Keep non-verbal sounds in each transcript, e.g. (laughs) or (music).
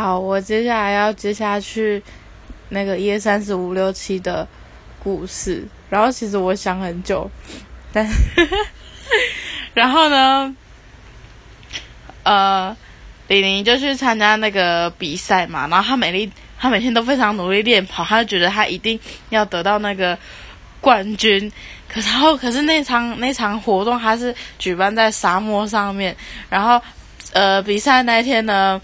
好，我接下来要接下去那个一二三四五六七的故事。然后其实我想很久，但 (laughs) 然后呢，呃，李宁就去参加那个比赛嘛。然后他每天他每天都非常努力练跑，他就觉得他一定要得到那个冠军。可 (laughs) 然后可是那场那场活动他是举办在沙漠上面，然后呃比赛那天呢。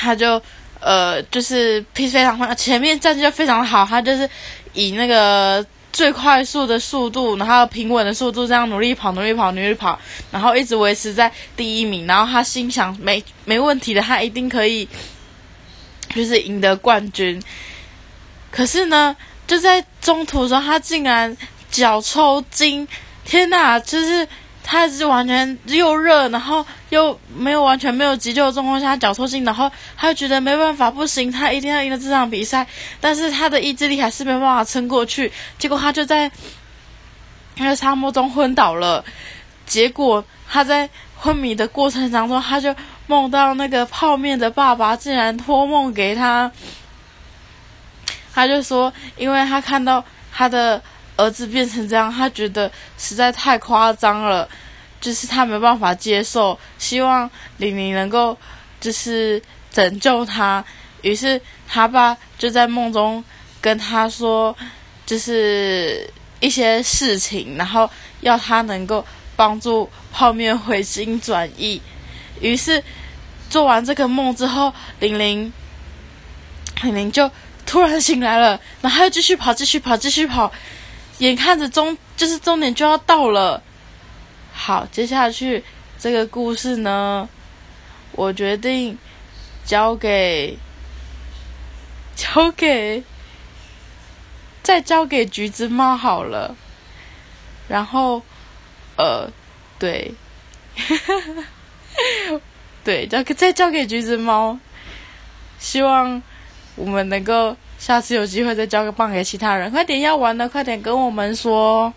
他就呃，就是非常快，前面战绩就非常好。他就是以那个最快速的速度，然后平稳的速度，这样努力跑，努力跑，努力跑，然后一直维持在第一名。然后他心想，没没问题的，他一定可以，就是赢得冠军。可是呢，就在中途的时候，他竟然脚抽筋！天哪，就是。他是完全又热，然后又没有完全没有急救的状况下脚抽筋，然后他就觉得没办法，不行，他一定要赢了这场比赛。但是他的意志力还是没办法撑过去，结果他就在那个沙漠中昏倒了。结果他在昏迷的过程当中，他就梦到那个泡面的爸爸竟然托梦给他，他就说，因为他看到他的。儿子变成这样，他觉得实在太夸张了，就是他没办法接受。希望玲玲能够就是拯救他。于是他爸就在梦中跟他说，就是一些事情，然后要他能够帮助泡面回心转意。于是做完这个梦之后，玲玲玲玲就突然醒来了，然后又继续跑，继续跑，继续跑。眼看着终就是终点就要到了，好，接下去这个故事呢，我决定交给交给再交给橘子猫好了。然后，呃，对，(laughs) 对，交给再交给橘子猫，希望我们能够。下次有机会再交个棒给其他人，快点要玩的快点跟我们说。